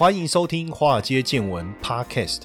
欢迎收听《华尔街见闻》Podcast。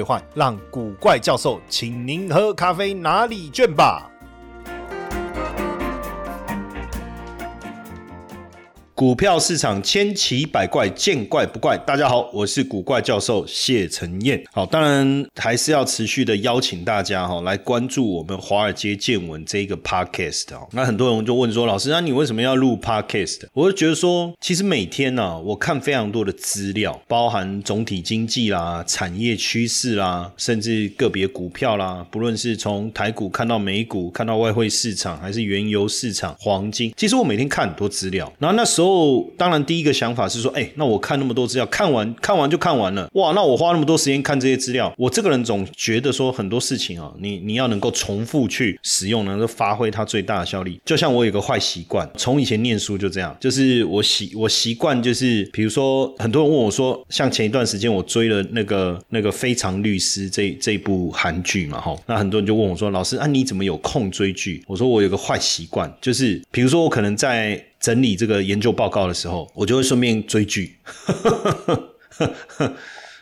让古怪教授请您喝咖啡拿礼券吧。股票市场千奇百怪，见怪不怪。大家好，我是古怪教授谢承彦。好，当然还是要持续的邀请大家哈来关注我们华尔街见闻这一个 podcast 哦。那很多人就问说，老师，那你为什么要录 podcast？我就觉得说，其实每天呢，我看非常多的资料，包含总体经济啦、产业趋势啦，甚至个别股票啦，不论是从台股看到美股，看到外汇市场，还是原油市场、黄金，其实我每天看很多资料。然后那时候。后，当然第一个想法是说，哎，那我看那么多资料，看完看完就看完了，哇，那我花那么多时间看这些资料，我这个人总觉得说很多事情啊，你你要能够重复去使用，能够发挥它最大的效力。就像我有个坏习惯，从以前念书就这样，就是我习我习惯就是，比如说很多人问我说，像前一段时间我追了那个那个《非常律师》这这部韩剧嘛，哈，那很多人就问我说，老师，啊你怎么有空追剧？我说我有个坏习惯，就是比如说我可能在。整理这个研究报告的时候，我就会顺便追剧。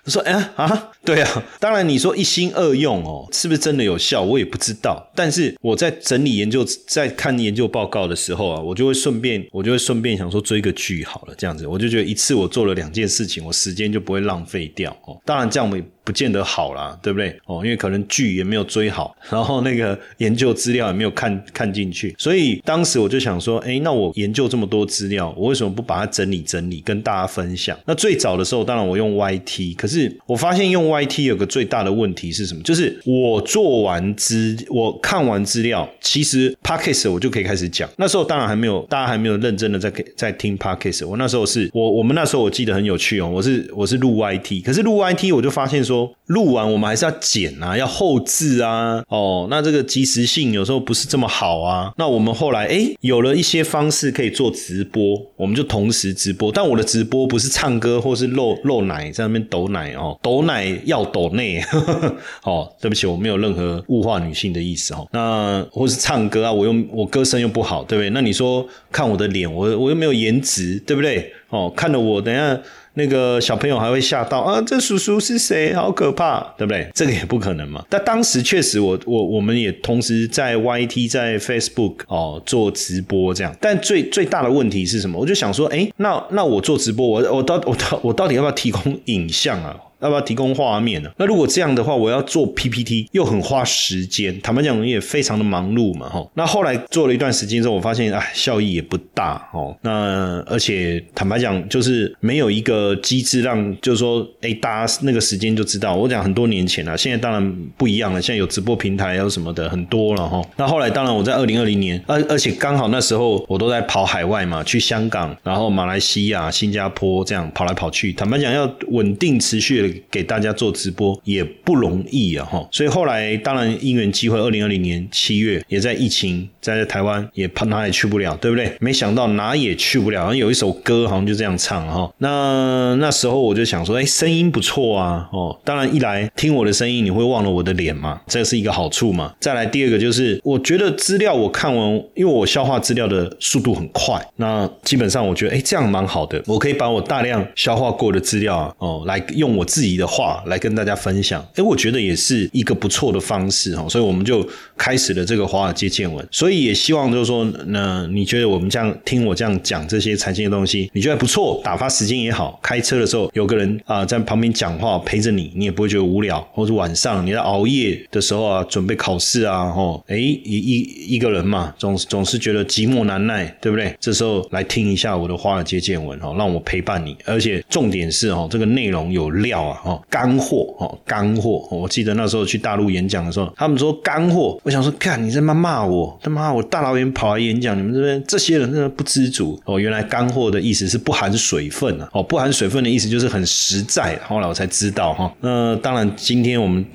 我说：“哎啊，对啊，当然你说一心二用哦，是不是真的有效？我也不知道。但是我在整理研究、在看研究报告的时候啊，我就会顺便，我就会顺便想说追个剧好了，这样子，我就觉得一次我做了两件事情，我时间就不会浪费掉哦。当然这样我。”不见得好啦，对不对？哦，因为可能剧也没有追好，然后那个研究资料也没有看看进去，所以当时我就想说，哎，那我研究这么多资料，我为什么不把它整理整理，跟大家分享？那最早的时候，当然我用 YT，可是我发现用 YT 有个最大的问题是什么？就是我做完资，我看完资料，其实 Podcast 我就可以开始讲。那时候当然还没有，大家还没有认真的在在听 Podcast。我那时候是我我们那时候我记得很有趣哦，我是我是录 YT，可是录 YT 我就发现说。录完我们还是要剪啊，要后置啊，哦，那这个及时性有时候不是这么好啊。那我们后来哎，有了一些方式可以做直播，我们就同时直播。但我的直播不是唱歌或是露露奶在那边抖奶哦，抖奶要抖内。哦，对不起，我没有任何物化女性的意思哦。那或是唱歌啊，我又我歌声又不好，对不对？那你说看我的脸，我我又没有颜值，对不对？哦，看了我等下。那个小朋友还会吓到啊！这叔叔是谁？好可怕，对不对？这个也不可能嘛。但当时确实，我我我们也同时在 YT、在 Facebook 哦做直播这样。但最最大的问题是什么？我就想说，哎，那那我做直播，我我到我到我到底要不要提供影像啊？要不要提供画面呢？那如果这样的话，我要做 PPT 又很花时间。坦白讲，也非常的忙碌嘛，哈。那后来做了一段时间之后，我发现，哎，效益也不大，哦。那而且坦白讲，就是没有一个机制让，就是说，哎，大家那个时间就知道。我讲很多年前了，现在当然不一样了。现在有直播平台，有什么的很多了，哈。那后来当然我在二零二零年，而而且刚好那时候我都在跑海外嘛，去香港，然后马来西亚、新加坡这样跑来跑去。坦白讲，要稳定持续的。给大家做直播也不容易啊，哈，所以后来当然因缘机会，二零二零年七月也在疫情在台湾也怕哪也去不了，对不对？没想到哪也去不了，好像有一首歌好像就这样唱哈。那那时候我就想说，哎，声音不错啊，哦，当然一来听我的声音你会忘了我的脸嘛，这是一个好处嘛。再来第二个就是我觉得资料我看完，因为我消化资料的速度很快，那基本上我觉得哎这样蛮好的，我可以把我大量消化过的资料啊，哦来用我自己的话来跟大家分享，哎，我觉得也是一个不错的方式哈，所以我们就开始了这个华尔街见闻，所以也希望就是说，那你觉得我们这样听我这样讲这些财经的东西，你觉得不错，打发时间也好，开车的时候有个人啊在旁边讲话陪着你，你也不会觉得无聊，或者晚上你在熬夜的时候啊，准备考试啊，吼，哎，一一一个人嘛，总总是觉得寂寞难耐，对不对？这时候来听一下我的华尔街见闻哈，让我陪伴你，而且重点是哦，这个内容有料。啊，哦，干货哦，干货。我记得那时候去大陆演讲的时候，他们说干货，我想说，看你在骂骂我，他妈我大老远跑来演讲，你们这边这些人真的不知足哦。原来干货的意思是不含水分啊，哦，不含水分的意思就是很实在。后来我才知道哈，那当然今天我们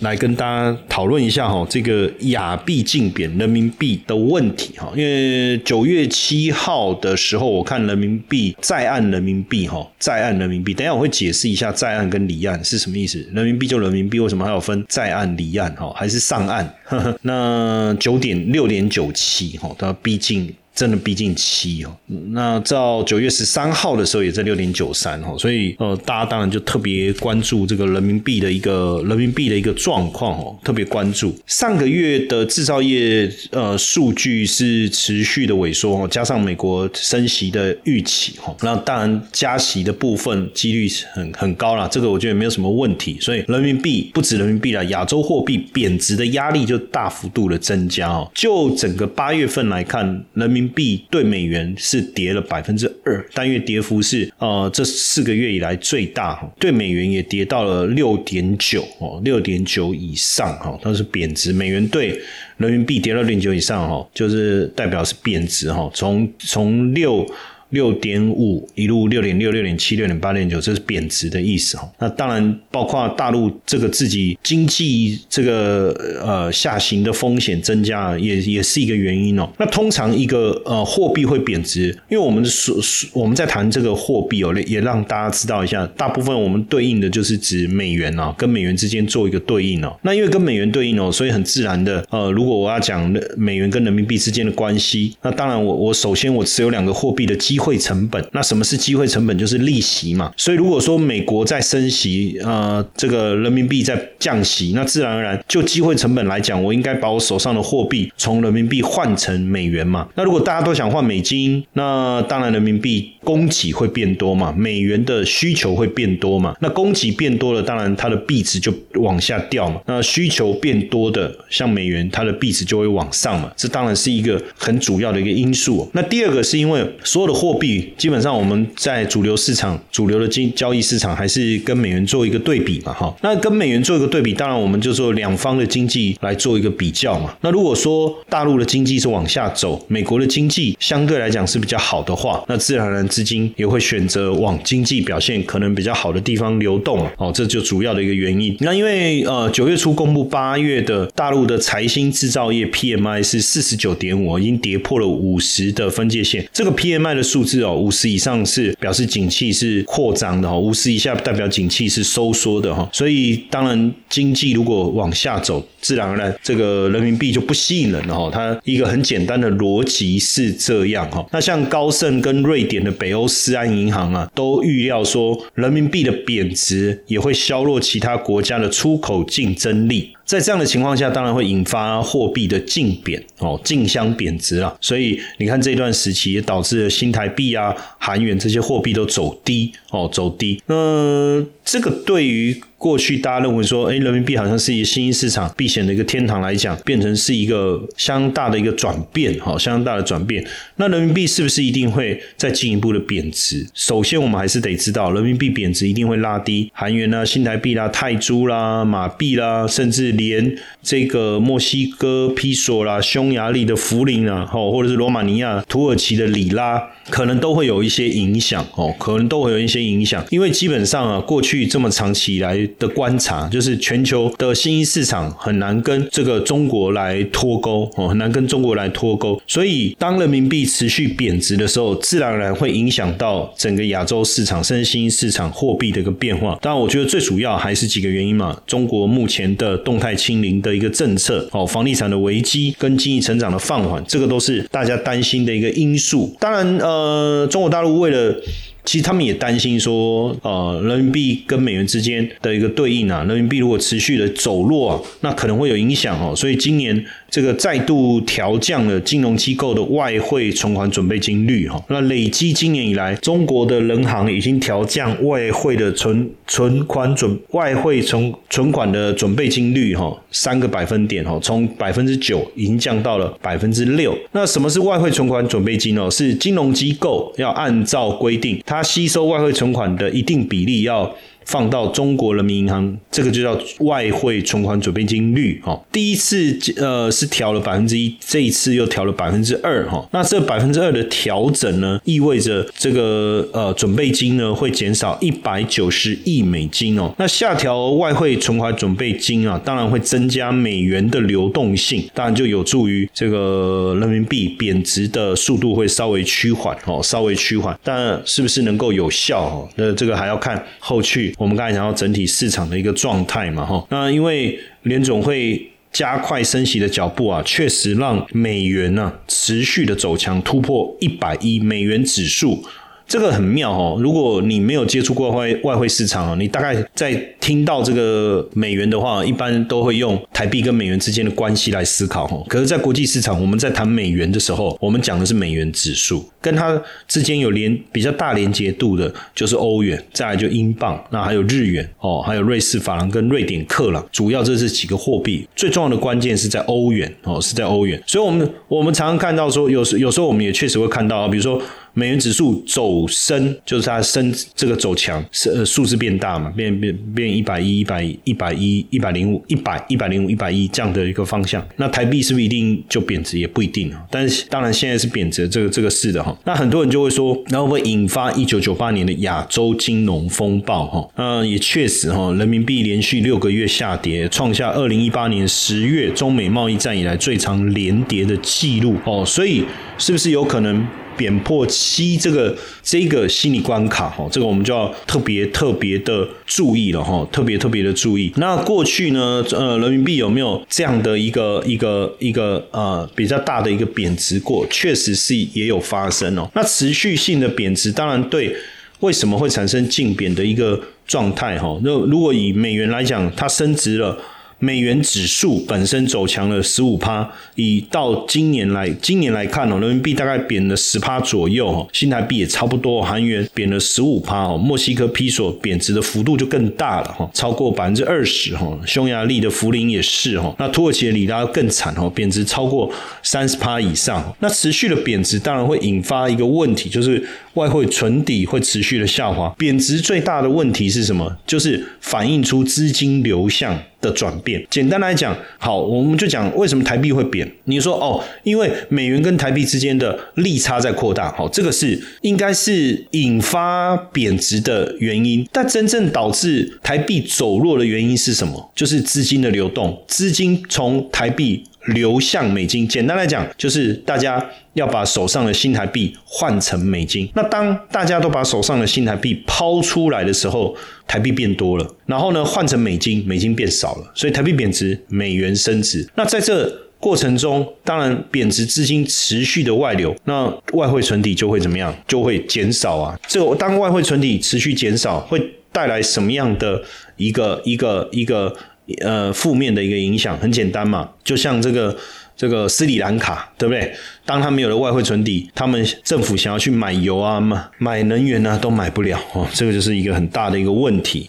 来跟大家讨论一下哈，这个亚币竞贬人民币的问题哈，因为九月七号的时候，我看人民币在岸人民币哈，在岸人民币，等下我会解释一下在岸跟离岸是什么意思。人民币就人民币，为什么还有分在岸离岸哈，还是上岸？那九点六点九七哈，它毕竟。真的逼近七哦，那到九月十三号的时候也在六点九三哦，所以呃，大家当然就特别关注这个人民币的一个人民币的一个状况哦，特别关注。上个月的制造业呃数据是持续的萎缩哦，加上美国升息的预期哈，那当然加息的部分几率很很高了，这个我觉得没有什么问题，所以人民币不止人民币了，亚洲货币贬值的压力就大幅度的增加哦，就整个八月份来看，人民币对美元是跌了百分之二，单月跌幅是呃这四个月以来最大哈，对美元也跌到了六点九哦，六点九以上哈，它是贬值，美元对人民币跌到六点九以上哈，就是代表是贬值哈，从从六。六点五一路六点六六点七六点八点九，这是贬值的意思哦。那当然包括大陆这个自己经济这个呃下行的风险增加，也也是一个原因哦。那通常一个呃货币会贬值，因为我们所我们在谈这个货币哦，也让大家知道一下，大部分我们对应的就是指美元哦，跟美元之间做一个对应哦。那因为跟美元对应哦，所以很自然的呃，如果我要讲美元跟人民币之间的关系，那当然我我首先我持有两个货币的机会成本，那什么是机会成本？就是利息嘛。所以如果说美国在升息，呃，这个人民币在降息，那自然而然就机会成本来讲，我应该把我手上的货币从人民币换成美元嘛。那如果大家都想换美金，那当然人民币供给会变多嘛，美元的需求会变多嘛。那供给变多了，当然它的币值就往下掉嘛。那需求变多的，像美元，它的币值就会往上嘛。这当然是一个很主要的一个因素。那第二个是因为所有的货货币基本上我们在主流市场、主流的经交易市场还是跟美元做一个对比嘛，哈。那跟美元做一个对比，当然我们就说两方的经济来做一个比较嘛。那如果说大陆的经济是往下走，美国的经济相对来讲是比较好的话，那自然而然资金也会选择往经济表现可能比较好的地方流动哦，这就主要的一个原因。那因为呃九月初公布八月的大陆的财新制造业 PMI 是四十九点五，已经跌破了五十的分界线，这个 PMI 的数。数字哦，五十以上是表示景气是扩张的哈，五十以下代表景气是收缩的哈。所以当然经济如果往下走，自然而然这个人民币就不吸引人了哈。它一个很简单的逻辑是这样哈。那像高盛跟瑞典的北欧斯安银行啊，都预料说人民币的贬值也会削弱其他国家的出口竞争力。在这样的情况下，当然会引发货币的竞贬哦，竞相贬值了。所以你看这段时期也导致了新台币啊、韩元这些货币都走低哦，走低。那这个对于过去大家认为说，哎，人民币好像是一个新兴市场避险的一个天堂来讲，变成是一个相当大的一个转变，哈，相当大的转变。那人民币是不是一定会再进一步的贬值？首先，我们还是得知道，人民币贬值一定会拉低韩元啦、新台币啦、泰铢啦、马币啦，甚至连这个墨西哥披索啦、匈牙利的福林啊，哦，或者是罗马尼亚、土耳其的里拉。可能都会有一些影响哦，可能都会有一些影响，因为基本上啊，过去这么长期以来的观察，就是全球的新兴市场很难跟这个中国来脱钩哦，很难跟中国来脱钩，所以当人民币持续贬值的时候，自然而然会影响到整个亚洲市场甚至新兴市场货币的一个变化。当然，我觉得最主要还是几个原因嘛，中国目前的动态清零的一个政策哦，房地产的危机跟经济成长的放缓，这个都是大家担心的一个因素。当然，呃。呃，中国大陆为了，其实他们也担心说，呃，人民币跟美元之间的一个对应啊，人民币如果持续的走弱啊，那可能会有影响哦。所以今年。这个再度调降了金融机构的外汇存款准备金率哈，那累积今年以来，中国的人行已经调降外汇的存存款准外汇存存款的准备金率哈，三个百分点哈，从百分之九已经降到了百分之六。那什么是外汇存款准备金哦？是金融机构要按照规定，它吸收外汇存款的一定比例要。放到中国人民银行，这个就叫外汇存款准备金率哈。第一次呃是调了百分之一，这一次又调了百分之二哈。那这百分之二的调整呢，意味着这个呃准备金呢会减少一百九十亿美金哦。那下调外汇存款准备金啊，当然会增加美元的流动性，当然就有助于这个人民币贬值的速度会稍微趋缓哦，稍微趋缓。但是不是能够有效哦？那这个还要看后续。我们刚才讲到整体市场的一个状态嘛，哈，那因为联总会加快升息的脚步啊，确实让美元呢持续的走强，突破一百一美元指数。这个很妙哦，如果你没有接触过外外汇市场，你大概在听到这个美元的话，一般都会用台币跟美元之间的关系来思考哦。可是，在国际市场，我们在谈美元的时候，我们讲的是美元指数，跟它之间有连比较大连接度的，就是欧元，再来就英镑，那还有日元哦，还有瑞士法郎跟瑞典克朗，主要这是几个货币。最重要的关键是在欧元哦，是在欧元。所以，我们我们常常看到说，有时有时候我们也确实会看到，比如说。美元指数走升，就是它升这个走强，是呃数字变大嘛，变变变一百一、一百一百一、一百零五、一百一百零五、一百一这样的一个方向。那台币是不是一定就贬值？也不一定啊。但是当然现在是贬值，这个这个是的哈。那很多人就会说，然后会引发一九九八年的亚洲金融风暴哈。那也确实哈，人民币连续六个月下跌，创下二零一八年十月中美贸易战以来最长连跌的记录哦。所以是不是有可能？贬破七这个这个心理关卡哈，这个我们就要特别特别的注意了哈，特别特别的注意。那过去呢，呃，人民币有没有这样的一个一个一个呃比较大的一个贬值过？确实是也有发生哦。那持续性的贬值，当然对为什么会产生净贬的一个状态哈？那如果以美元来讲，它升值了。美元指数本身走强了十五趴，以到今年来今年来看哦，人民币大概贬了十趴左右哦，新台币也差不多，韩元贬了十五趴哦，墨西哥披索贬值的幅度就更大了哈，超过百分之二十哈，匈牙利的福林也是哈，那土耳其的里拉更惨哈，贬值超过三十趴以上，那持续的贬值当然会引发一个问题，就是外汇存底会持续的下滑，贬值最大的问题是什么？就是反映出资金流向。的转变，简单来讲，好，我们就讲为什么台币会贬。你说哦，因为美元跟台币之间的利差在扩大，好，这个是应该是引发贬值的原因。但真正导致台币走弱的原因是什么？就是资金的流动，资金从台币。流向美金，简单来讲，就是大家要把手上的新台币换成美金。那当大家都把手上的新台币抛出来的时候，台币变多了，然后呢换成美金，美金变少了，所以台币贬值，美元升值。那在这过程中，当然贬值资金持续的外流，那外汇存底就会怎么样？就会减少啊。这个当外汇存底持续减少，会带来什么样的一个一个一个？呃，负面的一个影响很简单嘛，就像这个这个斯里兰卡，对不对？当他没有了外汇存底，他们政府想要去买油啊、买买能源啊，都买不了哦，这个就是一个很大的一个问题。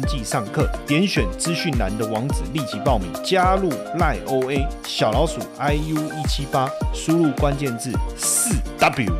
即上课，点选资讯栏的网址，立即报名加入赖 OA 小老鼠 IU 一七八，输入关键字四 W。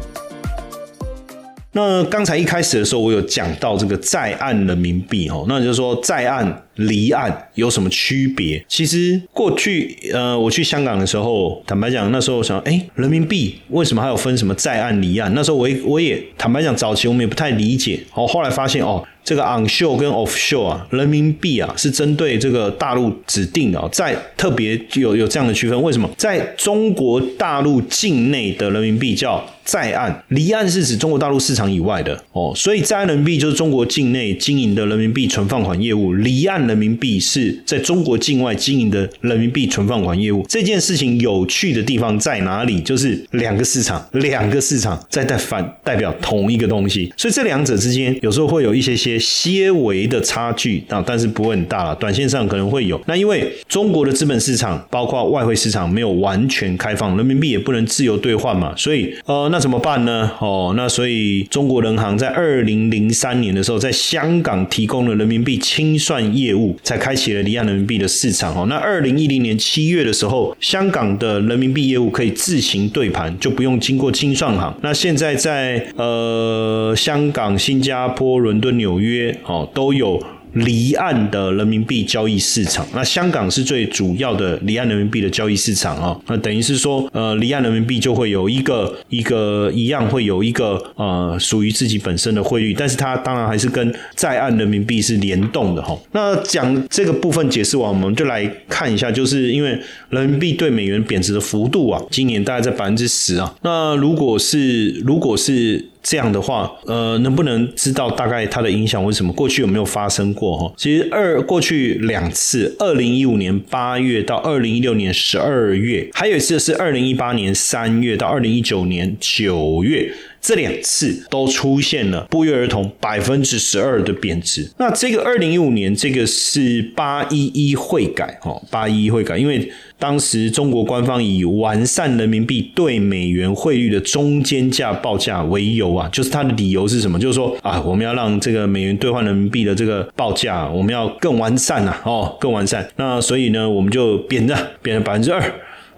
那刚才一开始的时候，我有讲到这个在岸人民币哦，那就是说在岸。离岸有什么区别？其实过去，呃，我去香港的时候，坦白讲，那时候我想，哎，人民币为什么还有分什么在岸、离岸？那时候我我也坦白讲，早期我们也不太理解。哦，后来发现，哦，这个 onshore 跟 offshore 啊，人民币啊是针对这个大陆指定的，在特别有有这样的区分。为什么？在中国大陆境内的人民币叫在岸，离岸是指中国大陆市场以外的哦。所以在岸人民币就是中国境内经营的人民币存放款业务，离岸。人民币是在中国境外经营的人民币存放款业务。这件事情有趣的地方在哪里？就是两个市场，两个市场在代反代表同一个东西，所以这两者之间有时候会有一些些些微的差距啊，但是不会很大了。短线上可能会有。那因为中国的资本市场包括外汇市场没有完全开放，人民币也不能自由兑换嘛，所以呃，那怎么办呢？哦，那所以中国人行在二零零三年的时候，在香港提供了人民币清算业业务，才开启了离岸人民币的市场。哦，那二零一零年七月的时候，香港的人民币业务可以自行对盘，就不用经过清算行。那现在在呃香港、新加坡、伦敦、纽约，哦，都有。离岸的人民币交易市场，那香港是最主要的离岸人民币的交易市场啊。那等于是说，呃，离岸人民币就会有一个一个一样会有一个呃属于自己本身的汇率，但是它当然还是跟在岸人民币是联动的哈。那讲这个部分解释完，我们就来看一下，就是因为人民币对美元贬值的幅度啊，今年大概在百分之十啊。那如果是如果是这样的话，呃，能不能知道大概它的影响为什么？过去有没有发生过？哈，其实二过去两次，二零一五年八月到二零一六年十二月，还有一次是二零一八年三月到二零一九年九月。这两次都出现了不约而同百分之十二的贬值。那这个二零一五年这个是八一一汇改哦，八一一汇改，因为当时中国官方以完善人民币对美元汇率的中间价报价为由啊，就是它的理由是什么？就是说啊，我们要让这个美元兑换人民币的这个报价，我们要更完善呐，哦，更完善。那所以呢，我们就贬了，贬了百分之二。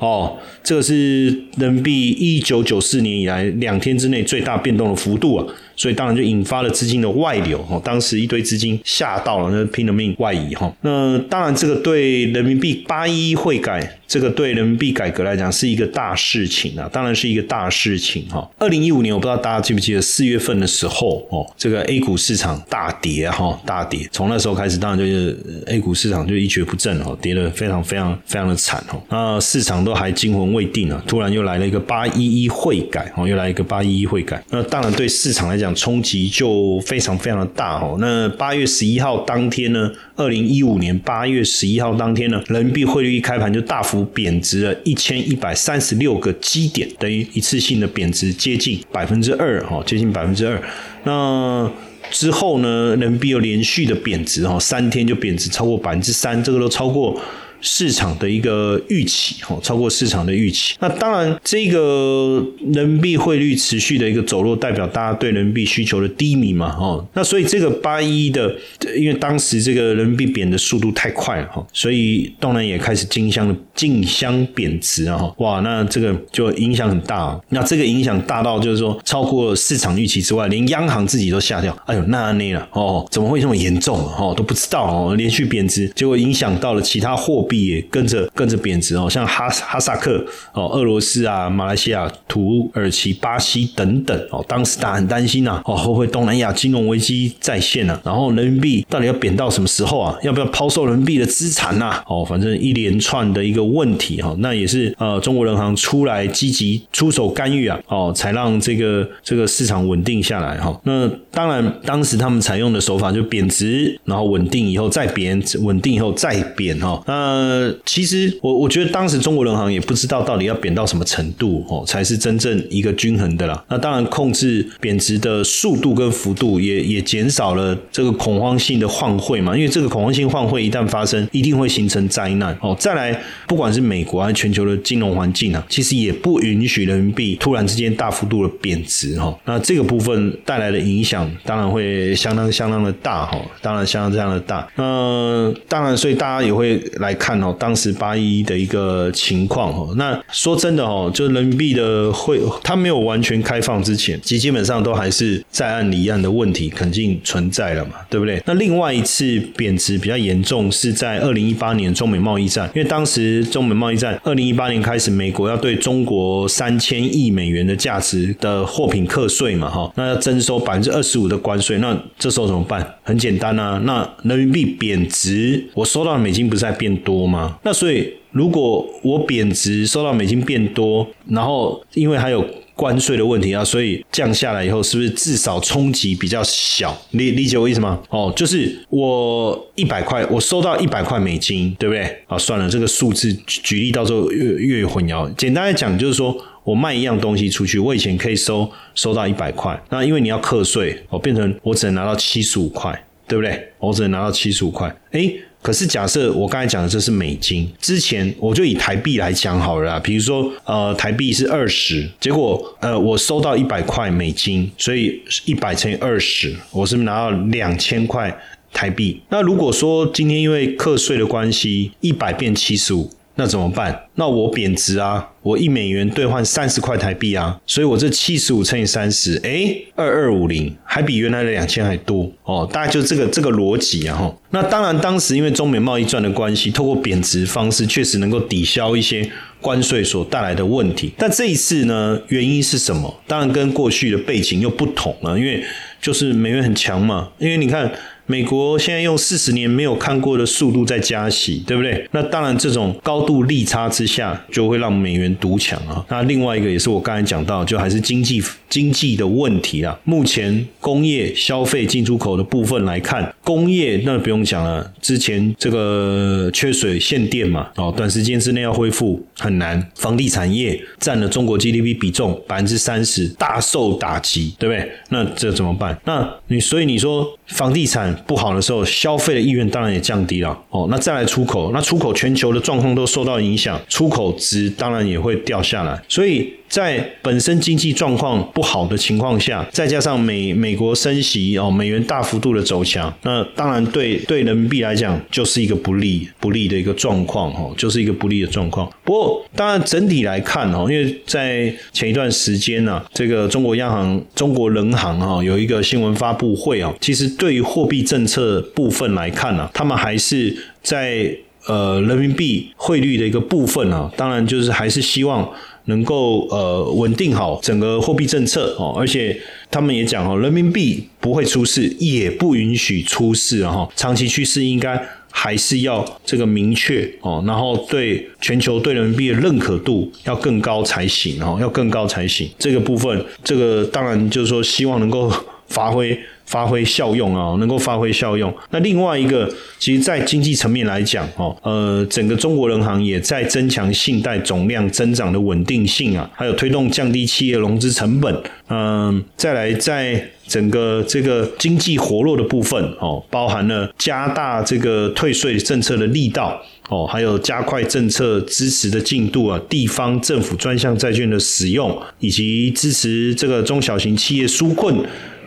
哦，这个是人民币一九九四年以来两天之内最大变动的幅度啊。所以当然就引发了资金的外流哈，当时一堆资金吓到了，那拼了命外移哈。那当然这个对人民币八一汇改，这个对人民币改革来讲是一个大事情啊，当然是一个大事情哈。二零一五年我不知道大家记不记得四月份的时候哦，这个 A 股市场大跌哈，大跌，从那时候开始当然就是 A 股市场就一蹶不振哦，跌得非常非常非常的惨哦。那市场都还惊魂未定啊，突然又来了一个八一一汇改哦，又来一个八一一汇改，那当然对市场来讲。讲冲击就非常非常的大哦。那八月十一号当天呢，二零一五年八月十一号当天呢，人民币汇率一开盘就大幅贬值了一千一百三十六个基点，等于一次性的贬值接近百分之二哈，接近百分之二。那之后呢，人民币又连续的贬值哈，三天就贬值超过百分之三，这个都超过。市场的一个预期，哈，超过市场的预期。那当然，这个人民币汇率持续的一个走弱，代表大家对人民币需求的低迷嘛，哈。那所以这个八一的，因为当时这个人民币贬的速度太快了，哈，所以当然也开始竞相竞相贬值啊，哈。哇，那这个就影响很大。那这个影响大到就是说，超过市场预期之外，连央行自己都吓掉。哎呦，那那了，哦，怎么会这么严重？哦，都不知道哦，连续贬值，结果影响到了其他货币。也跟着跟着贬值哦，像哈哈萨克哦、俄罗斯啊、马来西亚、土耳其、巴西等等哦，当时大家很担心呐哦，会不会东南亚金融危机再现啊？然后人民币到底要贬到什么时候啊？要不要抛售人民币的资产呐？哦，反正一连串的一个问题哈，那也是呃，中国人行出来积极出手干预啊，哦，才让这个这个市场稳定下来哈。那当然，当时他们采用的手法就贬值，然后稳定以后再贬，稳定以后再贬哈。那呃，其实我我觉得当时中国人行也不知道到底要贬到什么程度哦，才是真正一个均衡的啦。那当然控制贬值的速度跟幅度，也也减少了这个恐慌性的换汇嘛。因为这个恐慌性换汇一旦发生，一定会形成灾难哦。再来，不管是美国还是全球的金融环境啊，其实也不允许人民币突然之间大幅度的贬值哈。那这个部分带来的影响，当然会相当相当的大哈。当然相当这样的大。那当然，所以大家也会来看。哦，当时八一的一个情况哦，那说真的哦，就人民币的汇，它没有完全开放之前，其基本上都还是在岸离岸的问题肯定存在了嘛，对不对？那另外一次贬值比较严重是在二零一八年中美贸易战，因为当时中美贸易战二零一八年开始，美国要对中国三千亿美元的价值的货品课税嘛，哈，那要征收百分之二十五的关税，那这时候怎么办？很简单啊，那人民币贬值，我收到的美金不是在变多。多吗？那所以如果我贬值，收到美金变多，然后因为还有。关税的问题啊，所以降下来以后，是不是至少冲击比较小？理理解我意思吗？哦，就是我一百块，我收到一百块美金，对不对？啊，算了，这个数字举例到时候越越混淆。简单来讲，就是说我卖一样东西出去，我以前可以收收到一百块，那因为你要课税，哦，变成我只能拿到七十五块，对不对？我只能拿到七十五块，哎。可是假设我刚才讲的这是美金，之前我就以台币来讲好了，比如说呃台币是二十，结果呃我收到一百块美金，所以一百乘以二十，我是不是拿到两千块台币？那如果说今天因为课税的关系，一百变七十五。那怎么办？那我贬值啊，我一美元兑换三十块台币啊，所以我这七十五乘以三十，哎，二二五零，还比原来的两千还多哦，大概就这个这个逻辑啊哈。那当然，当时因为中美贸易战的关系，透过贬值方式确实能够抵消一些关税所带来的问题。但这一次呢，原因是什么？当然跟过去的背景又不同了，因为就是美元很强嘛，因为你看。美国现在用四十年没有看过的速度在加息，对不对？那当然，这种高度利差之下，就会让美元独强啊。那另外一个也是我刚才讲到，就还是经济经济的问题啊。目前工业消费进出口的部分来看，工业那不用讲了，之前这个缺水限电嘛，哦，短时间之内要恢复很难。房地产业占了中国 GDP 比重百分之三十，大受打击，对不对？那这怎么办？那你所以你说房地产。不好的时候，消费的意愿当然也降低了哦。那再来出口，那出口全球的状况都受到影响，出口值当然也会掉下来。所以在本身经济状况不好的情况下，再加上美美国升息哦，美元大幅度的走强，那当然对对人民币来讲就是一个不利不利的一个状况哦，就是一个不利的状况。不过当然整体来看哦，因为在前一段时间呢，这个中国央行、中国人行哈有一个新闻发布会啊，其实对于货币政策部分来看呢，他们还是在呃人民币汇率的一个部分啊，当然就是还是希望能够呃稳定好整个货币政策哦，而且他们也讲哦，人民币不会出事，也不允许出事哈，长期趋势应该还是要这个明确哦，然后对全球对人民币的认可度要更高才行哦，要更高才行。这个部分，这个当然就是说希望能够发挥。发挥效用啊，能够发挥效用。那另外一个，其实，在经济层面来讲，哦，呃，整个中国人行也在增强信贷总量增长的稳定性啊，还有推动降低企业融资成本。嗯，再来，在整个这个经济活络的部分，哦，包含了加大这个退税政策的力道，哦，还有加快政策支持的进度啊，地方政府专项债券的使用，以及支持这个中小型企业纾困。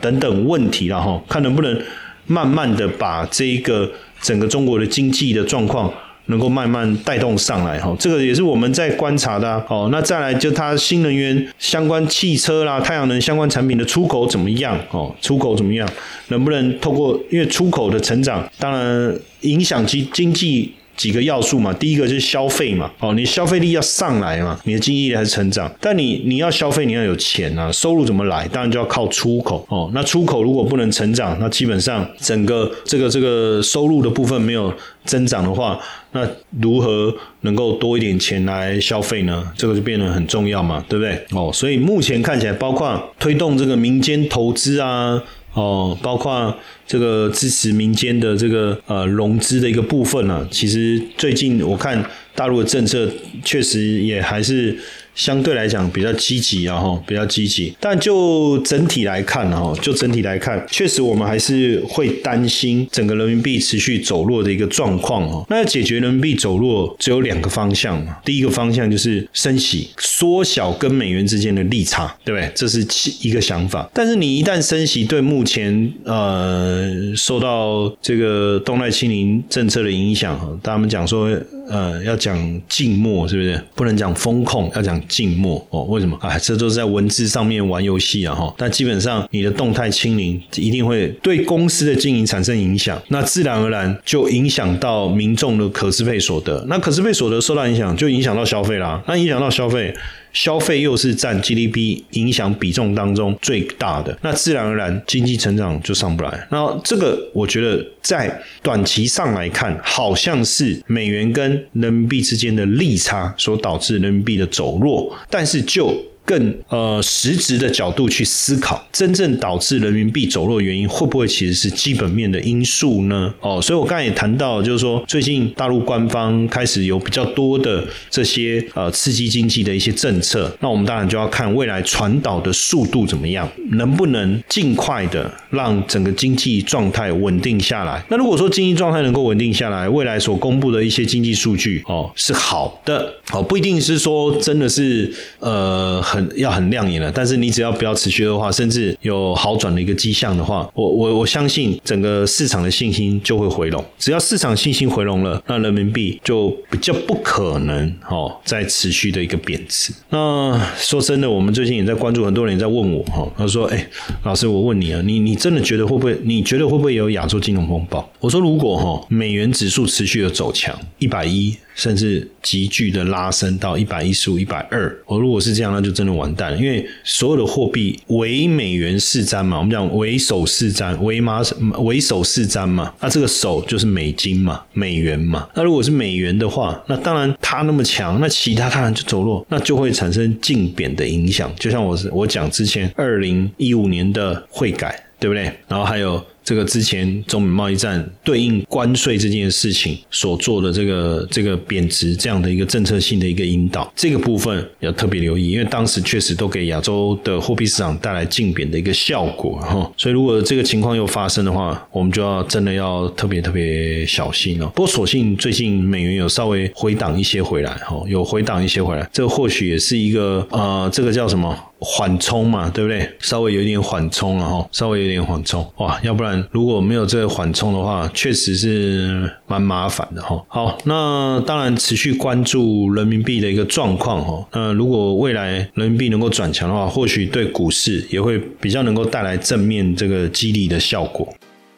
等等问题了哈，看能不能慢慢的把这一个整个中国的经济的状况能够慢慢带动上来哈，这个也是我们在观察的哦。那再来就它新能源相关汽车啦、太阳能相关产品的出口怎么样哦？出口怎么样？能不能透过因为出口的成长，当然影响经经济。几个要素嘛，第一个就是消费嘛，哦，你消费力要上来嘛，你的经济力还是成长。但你你要消费，你要有钱啊，收入怎么来？当然就要靠出口哦。那出口如果不能成长，那基本上整个这个这个收入的部分没有增长的话，那如何能够多一点钱来消费呢？这个就变得很重要嘛，对不对？哦，所以目前看起来，包括推动这个民间投资啊。哦，包括这个支持民间的这个呃融资的一个部分呢，其实最近我看大陆的政策确实也还是。相对来讲比较积极啊，哈，比较积极。但就整体来看，哈，就整体来看，确实我们还是会担心整个人民币持续走弱的一个状况哦。那要解决人民币走弱，只有两个方向嘛。第一个方向就是升息，缩小跟美元之间的利差，对不对？这是一个想法。但是你一旦升息，对目前呃受到这个动态清零政策的影响，哈，他们讲说，呃，要讲静默，是不是？不能讲风控，要讲。静默哦。为什么？哎，这都是在文字上面玩游戏啊哈。但基本上你的动态清零一定会对公司的经营产生影响，那自然而然就影响到民众的可支配所得。那可支配所得受到影响，就影响到消费啦。那影响到消费。消费又是占 GDP 影响比重当中最大的，那自然而然经济成长就上不来。那这个我觉得在短期上来看，好像是美元跟人民币之间的利差所导致人民币的走弱，但是就更呃实质的角度去思考，真正导致人民币走弱的原因会不会其实是基本面的因素呢？哦，所以我刚才也谈到，就是说最近大陆官方开始有比较多的这些呃刺激经济的一些政策，那我们当然就要看未来传导的速度怎么样，能不能尽快的让整个经济状态稳定下来。那如果说经济状态能够稳定下来，未来所公布的一些经济数据哦是好的，哦不一定是说真的是呃。很要很亮眼了，但是你只要不要持续的话，甚至有好转的一个迹象的话，我我我相信整个市场的信心就会回笼。只要市场信心回笼了，那人民币就比较不可能哦再持续的一个贬值。那说真的，我们最近也在关注，很多人也在问我哈，他说：“哎，老师，我问你啊，你你真的觉得会不会？你觉得会不会有亚洲金融风暴？”我说：“如果哈美元指数持续的走强，一百一。”甚至急剧的拉升到一百一十五、一百二，我如果是这样，那就真的完蛋了。因为所有的货币为美元市占嘛，我们讲为首市占，为马为首市占嘛，那这个首就是美金嘛，美元嘛。那如果是美元的话，那当然它那么强，那其他当然就走弱，那就会产生净贬的影响。就像我是我讲之前二零一五年的汇改，对不对？然后还有。这个之前中美贸易战对应关税这件事情所做的这个这个贬值这样的一个政策性的一个引导，这个部分要特别留意，因为当时确实都给亚洲的货币市场带来净贬的一个效果哈。所以如果这个情况又发生的话，我们就要真的要特别特别小心了。不过所幸最近美元有稍微回档一些回来哈，有回档一些回来，这或许也是一个呃，这个叫什么？缓冲嘛，对不对？稍微有点缓冲了哈，稍微有点缓冲哇，要不然如果没有这个缓冲的话，确实是蛮麻烦的哈。好，那当然持续关注人民币的一个状况哈。那如果未来人民币能够转强的话，或许对股市也会比较能够带来正面这个激励的效果。